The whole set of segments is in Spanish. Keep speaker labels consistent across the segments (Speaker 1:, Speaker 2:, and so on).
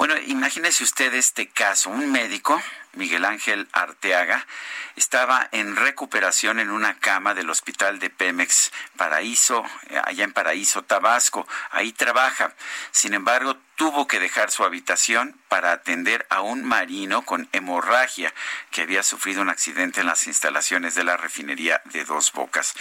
Speaker 1: Bueno, imagínese usted este caso, un médico, Miguel Ángel Arteaga, estaba en recuperación en una cama del hospital de Pemex Paraíso, allá en Paraíso, Tabasco. Ahí trabaja. Sin embargo, tuvo que dejar su habitación para atender a un marino con hemorragia que había sufrido un accidente en las instalaciones de la refinería de Dos Bocas.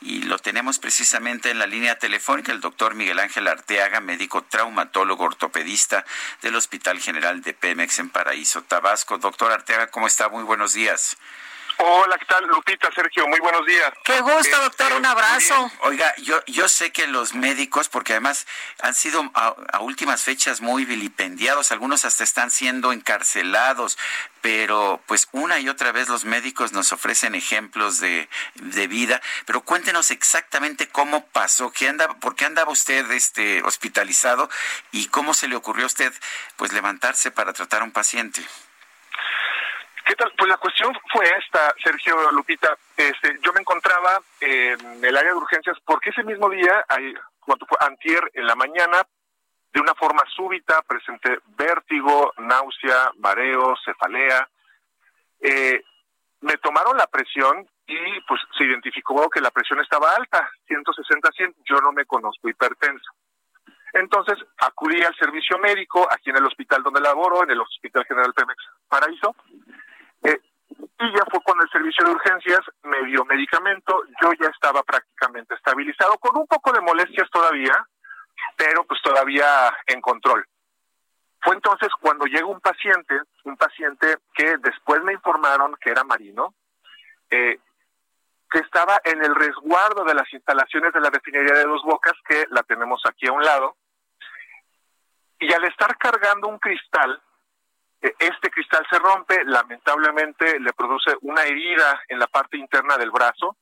Speaker 1: Y lo tenemos precisamente en la línea telefónica el doctor Miguel Ángel Arteaga, médico traumatólogo ortopedista del Hospital General de Pemex en Paraíso, Tabasco. Doctor Arteaga, ¿cómo está? Muy buenos días.
Speaker 2: Hola, ¿qué tal? Lupita, Sergio, muy buenos días.
Speaker 3: Qué gusto, doctor, un abrazo.
Speaker 1: Oiga, yo, yo sé que los médicos, porque además han sido a, últimas fechas muy vilipendiados, algunos hasta están siendo encarcelados, pero pues una y otra vez los médicos nos ofrecen ejemplos de, de vida, pero cuéntenos exactamente cómo pasó, qué anda, por qué andaba usted este, hospitalizado y cómo se le ocurrió a usted pues levantarse para tratar a un paciente.
Speaker 2: ¿Qué tal? Pues la cuestión fue esta, Sergio Lupita. Este, yo me encontraba en el área de urgencias porque ese mismo día, cuando fue antier en la mañana, de una forma súbita presenté vértigo, náusea, mareo, cefalea. Eh, me tomaron la presión y pues se identificó que la presión estaba alta, 160 100. Yo no me conozco hipertenso. Entonces acudí al servicio médico aquí en el hospital donde laboro, en el Hospital General Pemex Paraíso, eh, y ya fue cuando el servicio de urgencias me dio medicamento, yo ya estaba prácticamente estabilizado, con un poco de molestias todavía, pero pues todavía en control. Fue entonces cuando llega un paciente, un paciente que después me informaron que era marino, eh, que estaba en el resguardo de las instalaciones de la refinería de Dos Bocas, que la tenemos aquí a un lado, y al estar cargando un cristal, este cristal se rompe, lamentablemente le produce una herida en la parte interna del brazo.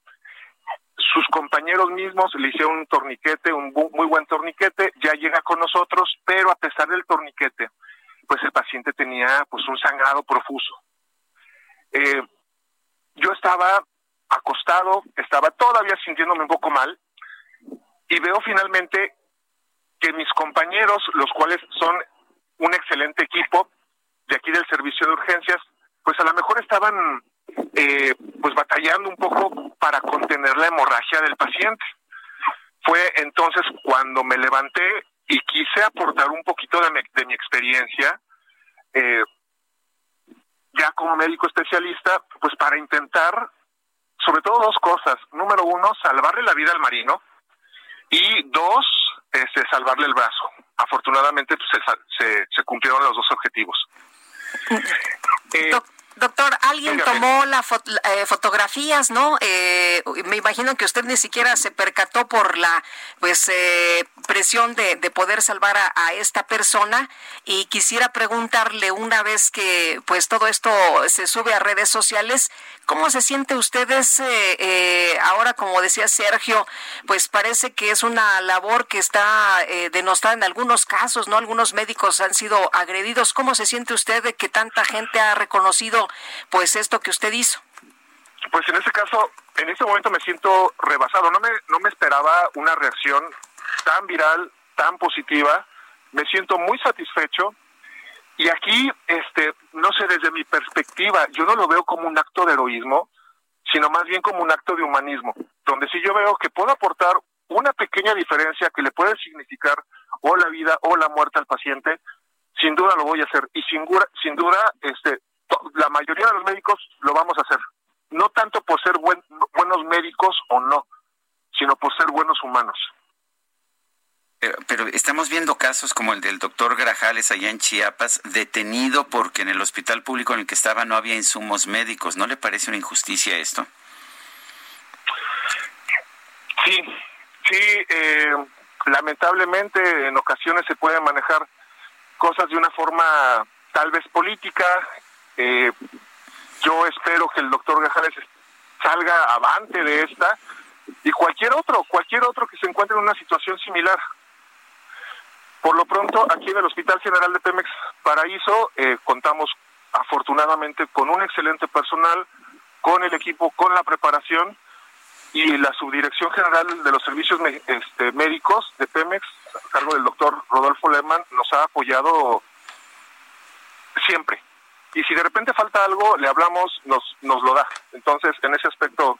Speaker 2: Sus compañeros mismos le hicieron un torniquete, un muy buen torniquete, ya llega con nosotros, pero a pesar del torniquete, pues el paciente tenía pues un sangrado profuso. Eh, yo estaba acostado, estaba todavía sintiéndome un poco mal y veo finalmente que mis compañeros, los cuales son un excelente equipo, aquí del servicio de urgencias, pues a lo mejor estaban eh, pues batallando un poco para contener la hemorragia del paciente. Fue entonces cuando me levanté y quise aportar un poquito de mi, experiencia, eh, ya como médico especialista, pues para intentar, sobre todo dos cosas. Número uno, salvarle la vida al marino y dos, este, salvarle el brazo. Afortunadamente pues, se, se cumplieron los dos objetivos.
Speaker 3: Eh, doctor, alguien tomó las eh, fotografías, ¿no? Eh, me imagino que usted ni siquiera se percató por la pues presión de, poder salvar a, esta persona y quisiera preguntarle una vez que pues todo esto se sube a redes sociales, ¿cómo se siente usted ahora, como decía Sergio, pues parece que es una labor que está denostada en algunos casos, ¿no? Algunos médicos han sido agredidos. ¿Cómo se siente usted de que tanta gente ha reconocido pues esto que usted hizo?
Speaker 2: Pues en ese caso, en este momento me siento rebasado. No me, no me esperaba una reacción tan viral, tan positiva. Me siento muy satisfecho. Y aquí, este, no sé, desde mi perspectiva, yo no lo veo como un acto de heroísmo, sino más bien como un acto de humanismo, donde si yo veo que puedo aportar una pequeña diferencia que le puede significar o la vida o la muerte al paciente, sin duda lo voy a hacer. Y sin, sin duda, este, la mayoría de los médicos lo vamos a hacer. No tanto por ser buenos médicos o no, sino por ser buenos humanos.
Speaker 1: Pero, estamos viendo casos como el del doctor Grajales allá en Chiapas, detenido porque en el hospital público en el que estaba no había insumos médicos. ¿No le parece una injusticia esto?
Speaker 2: Sí, sí. Eh, lamentablemente en ocasiones se pueden manejar cosas de una forma tal vez política. Eh, yo espero que el doctor Gajales salga avante de esta y cualquier otro, cualquier otro que se encuentre en una situación similar. Por lo pronto, aquí en el Hospital General de Pemex Paraíso eh, contamos afortunadamente con un excelente personal, con el equipo, con la preparación y la Subdirección General de los Servicios este, Médicos de Pemex, a cargo del doctor Rodolfo Lehmann, nos ha apoyado siempre. Y si de repente falta algo, le hablamos, nos, nos lo da. Entonces, en ese aspecto,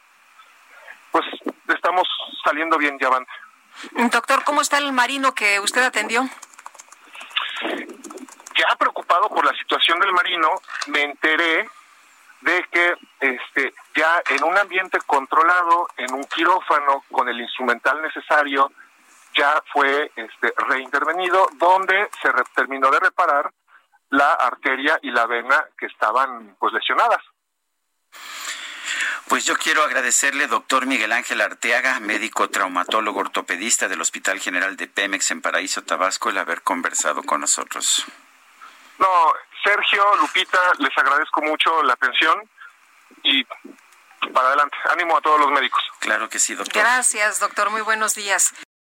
Speaker 2: pues estamos saliendo bien ya avante.
Speaker 3: Doctor, ¿cómo está el marino que usted atendió?
Speaker 2: Ya preocupado por la situación del marino, me enteré de que este ya en un ambiente controlado, en un quirófano con el instrumental necesario, ya fue este reintervenido donde se terminó de reparar la arteria y la vena que estaban pues lesionadas.
Speaker 1: Pues yo quiero agradecerle, doctor Miguel Ángel Arteaga, médico traumatólogo ortopedista del Hospital General de Pemex en Paraíso, Tabasco, el haber conversado con nosotros.
Speaker 2: No, Sergio, Lupita, les agradezco mucho la atención y para adelante. Ánimo a todos los médicos.
Speaker 1: Claro que sí, doctor.
Speaker 3: Gracias, doctor. Muy buenos días.